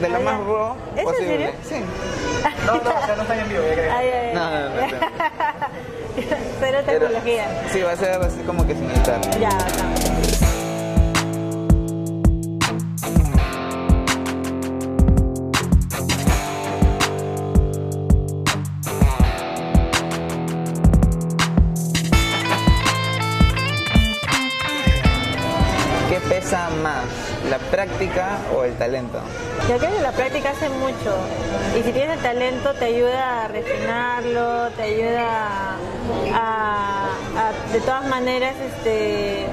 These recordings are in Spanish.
de lo más ya. raw ¿Es en posible. serio? Sí. No, no, acá no están en vivo, ya creo. Ay, ay, No, no, no, no. Cero Pero- tecnología. sí, va a ser así como que sin editar. Ya, acá. ¿Qué pesa más, la práctica o el talento? Yo creo que la práctica hace mucho. Y si tienes el talento te ayuda a refinarlo, te ayuda a, a, de todas maneras este,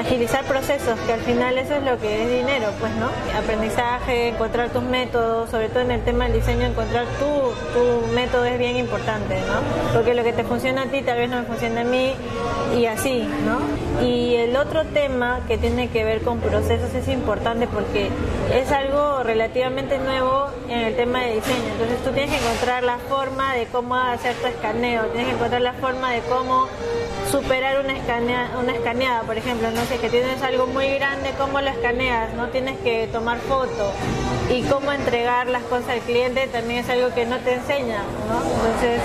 agilizar procesos, que al final eso es lo que es dinero, pues, ¿no? Aprendizaje, encontrar tus métodos, sobre todo en el tema del diseño, encontrar tu, tu método es bien importante, ¿no? Porque lo que te funciona a ti tal vez no me funciona a mí y así, ¿no? Y el otro tema que tiene que ver con procesos es importante porque es algo relativamente nuevo en el tema de diseño. Entonces tú tienes que encontrar la forma de cómo hacer tu escaneo, tienes que encontrar la forma de cómo superar una, escanea, una escaneada, por ejemplo, no sé, que tienes algo muy grande, cómo lo escaneas, no tienes que tomar foto y cómo entregar las cosas al cliente también es algo que no te enseña, ¿no? Entonces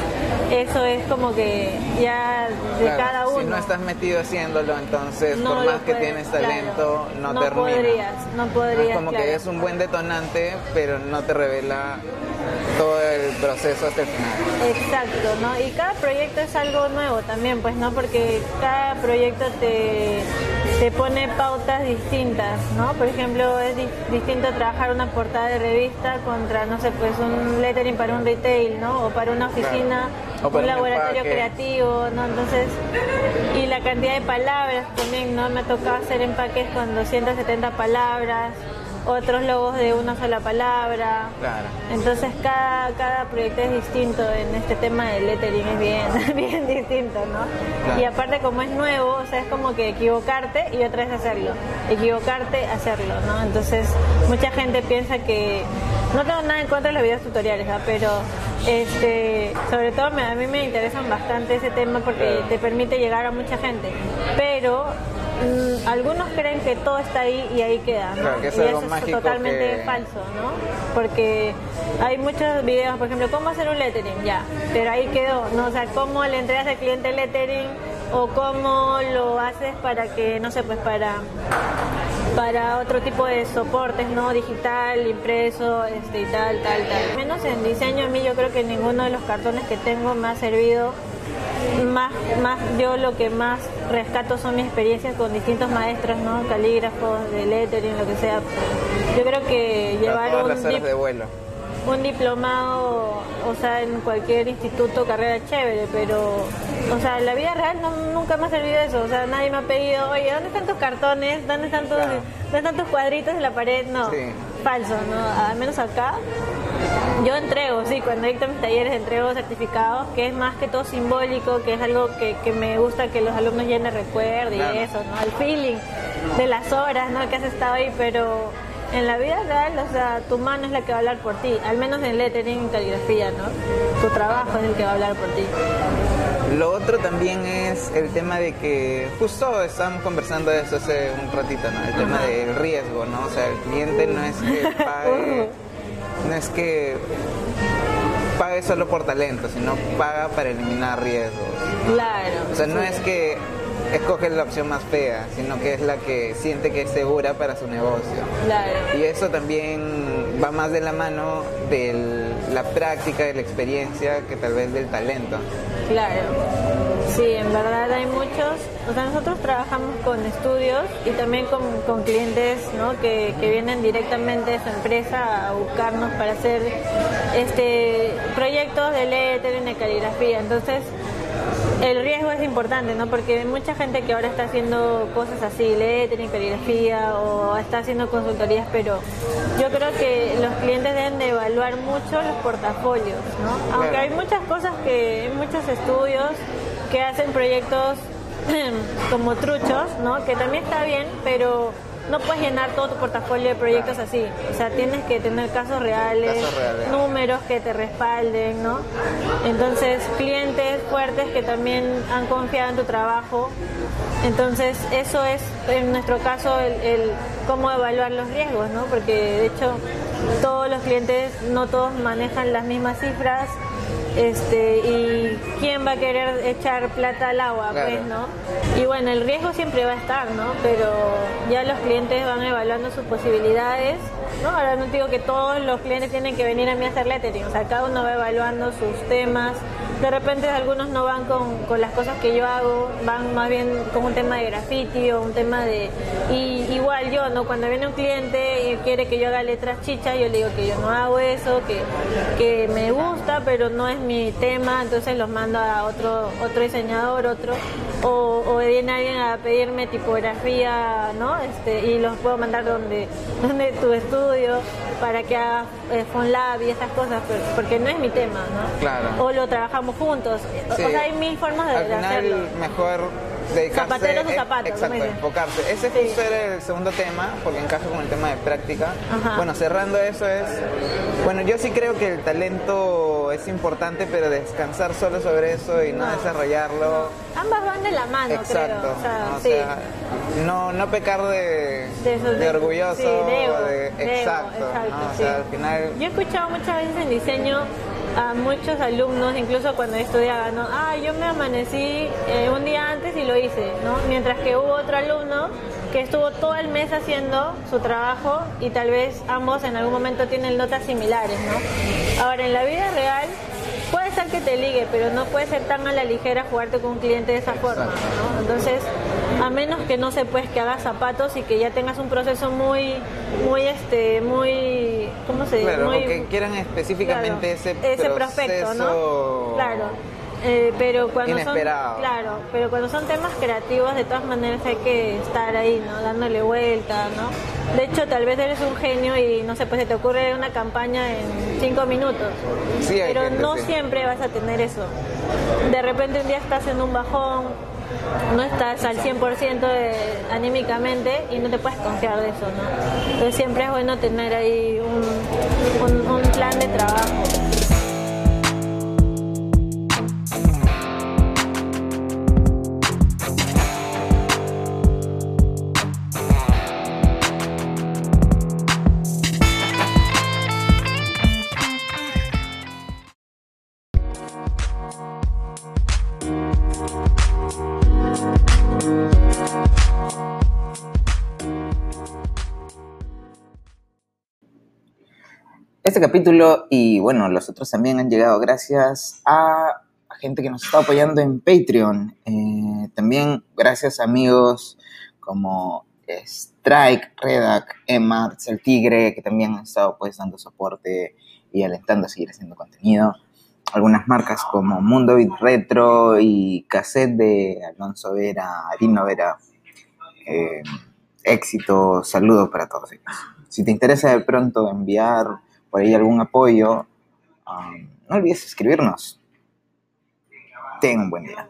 eso es como que ya de Claro, cada uno. Si no estás metido haciéndolo, entonces No por más que tienes claro. talento, no, No termina. podrías, no podrías, Es como claro. que es un buen detonante, pero no te revela todo el proceso hasta el final. Exacto, ¿no? Y cada proyecto es algo nuevo también, pues, ¿no? Porque cada proyecto te, te pone pautas distintas, ¿no? Por ejemplo, es di- distinto trabajar una portada de revista contra, no sé, pues un lettering para un retail, ¿no? O para una oficina, O para un un laboratorio empaque. creativo, ¿no? Entonces, y la cantidad de palabras también, ¿no? Me tocaba hacer empaques con 270 palabras, otros logos de una sola palabra. Claro. Entonces cada, cada proyecto es distinto en este tema del lettering, es bien, bien distinto, ¿no? Claro. Y aparte como es nuevo, o sea, es como que equivocarte y otra vez hacerlo, equivocarte, hacerlo, ¿no? Entonces mucha gente piensa que, no tengo nada en contra de los videos tutoriales, ¿ah? pero este, sobre todo me- a mí me interesan bastante ese tema porque te permite llegar a mucha gente, pero mm, algunos creen que todo está ahí y ahí queda, ¿no? Claro, que es y algo eso es totalmente que- falso, ¿no? Porque hay muchos videos, por ejemplo, cómo hacer un lettering, ya, pero ahí quedó, ¿no? O sea, cómo le entregas al cliente el lettering o cómo lo haces para que, no sé, pues para para otro tipo de soportes, ¿no? Digital, impreso, este y tal, tal, tal. Menos en diseño a mí yo creo que ninguno de los cartones que tengo me ha servido más, más yo lo que más rescato son mis experiencias con distintos maestros, ¿no? Calígrafos, de lettering, lo que sea. Yo creo que llevar Todas un las horas dip- de vuelo. un diplomado, o sea, en cualquier instituto, carrera chévere, pero, o sea, en la vida real no, nunca me ha servido eso. O sea, nadie me ha pedido, oye, ¿dónde están tus cartones? ¿Dónde están tus, Claro. ¿dónde están tus cuadritos en la pared? No, Sí. falso, ¿no? Al menos acá. Yo entrego, sí, cuando dicto mis talleres entrego certificados, que es más que todo simbólico, que es algo que, que me gusta que los alumnos llenen recuerdo y Claro. eso, ¿no? El feeling de las horas, ¿no? Que has estado ahí, pero en la vida real, o sea, tu mano es la que va a hablar por ti, al menos en lettering y caligrafía, ¿no? Tu trabajo es el que va a hablar por ti. Lo otro también es el tema de que justo estábamos conversando de eso hace un ratito, ¿no? El tema del riesgo, ¿no? O sea, el cliente no es que pague, no es que pague solo por talento, sino paga para eliminar riesgos. Claro. O sea, no sí. es que escoge la opción más fea, sino que es la que siente que es segura para su negocio. Claro. Y eso también va más de la mano de la práctica, de la experiencia, que tal vez del talento. Claro, sí, en verdad hay muchos, o sea, nosotros trabajamos con estudios y también con, con clientes ¿no? que, que vienen directamente de su empresa a buscarnos para hacer este proyectos de lettering, de caligrafía, entonces el riesgo es importante, ¿no? Porque hay mucha gente que ahora está haciendo cosas así, lettering, caligrafía o está haciendo consultorías, pero yo creo que los clientes deben de evaluar mucho los portafolios, ¿no? Aunque hay muchas cosas que, hay muchos estudios que hacen proyectos como truchos, ¿no? Que también está bien, pero no puedes llenar todo tu portafolio de proyectos así. O sea, tienes que tener casos reales, Casos reales. números que te respalden, ¿no? Entonces, clientes fuertes que también han confiado en tu trabajo. Entonces, eso es, en nuestro caso, el, el- cómo evaluar los riesgos, ¿no? Porque de hecho todos los clientes, no todos manejan las mismas cifras, este, y quién va a querer echar plata al agua, pues, ¿no? Y bueno, el riesgo siempre va a estar, ¿no? Pero ya los clientes van evaluando sus posibilidades, Ahora no digo que todos los clientes tienen que venir a mí a hacer lettering, o sea, cada uno va evaluando sus temas, de repente algunos no van con, las cosas que yo hago, van más bien con un tema de graffiti o un tema de... Y igual yo, ¿no? Cuando viene un cliente y quiere que yo haga letras chicha, yo le digo que yo no hago eso, que, que me gusta, pero no es mi tema, entonces los mando a otro, otro diseñador, otro, o, o viene alguien a pedirme tipografía, ¿no? Este, y los puedo mandar donde, donde tu estudio para que haga eh, FonLab y esas cosas, porque no es mi tema, ¿no? Claro. O lo trabajamos juntos. Sí. O sea, hay mil formas de, Al final, hacerlo. mejor dedicarse... Zapateros o zapatos, Exacto, enfocarse. Ese Sí. justo era el segundo tema, porque encaja con el tema de práctica. Ajá. Bueno, cerrando eso es... Bueno, yo sí creo que el talento es importante, pero descansar solo sobre eso y no, No. desarrollarlo... Ambas van de la mano, Exacto. creo. O sea, ¿no? O sí. sea, no, no pecar de, De eso, de de- orgulloso. sí, de- exacto. O sea, al final... Yo he escuchado muchas veces en diseño a muchos alumnos, incluso cuando estudiaba, ¿no? Ah, yo me amanecí eh, un día antes y lo hice, ¿no? Mientras que hubo otro alumno que estuvo todo el mes haciendo su trabajo y tal vez ambos en algún momento tienen notas similares, ¿no? Ahora, en la vida real que te ligue, pero no puede ser tan a la ligera jugarte con un cliente de esa forma, ¿no? Entonces, a menos que no se pues que hagas zapatos y que ya tengas un proceso muy, muy, este, muy, ¿cómo se dice? Claro, muy, o que quieran específicamente Claro, ese, prospecto, ¿no? Claro. Eh, pero cuando Inesperado. son claro, pero cuando son temas creativos de todas maneras hay que estar ahí, ¿no? Dándole vuelta, ¿no? De hecho, tal vez eres un genio y no sé, pues se te ocurre una campaña en cinco minutos. Sí, pero gente, no sí. siempre vas a tener eso. De repente un día estás en un bajón, no estás al 100% de- anímicamente y no te puedes confiar de eso, ¿no? Entonces siempre es bueno tener ahí un, un- un plan de trabajo. Este capítulo y bueno, los otros también han llegado gracias a, gente que nos está apoyando en Patreon. Eh, también gracias a amigos como Strike, Redac, Emma, El Tigre, que también han estado pues dando soporte y alentando a seguir haciendo contenido. Algunas marcas como Mundo Beat Retro y Cassette de Alonso Vera, Arino Vera. Eh, éxito, saludos para todos ellos. Si te interesa de pronto enviar por ahí algún apoyo, um, no olvides escribirnos. Ten un buen día.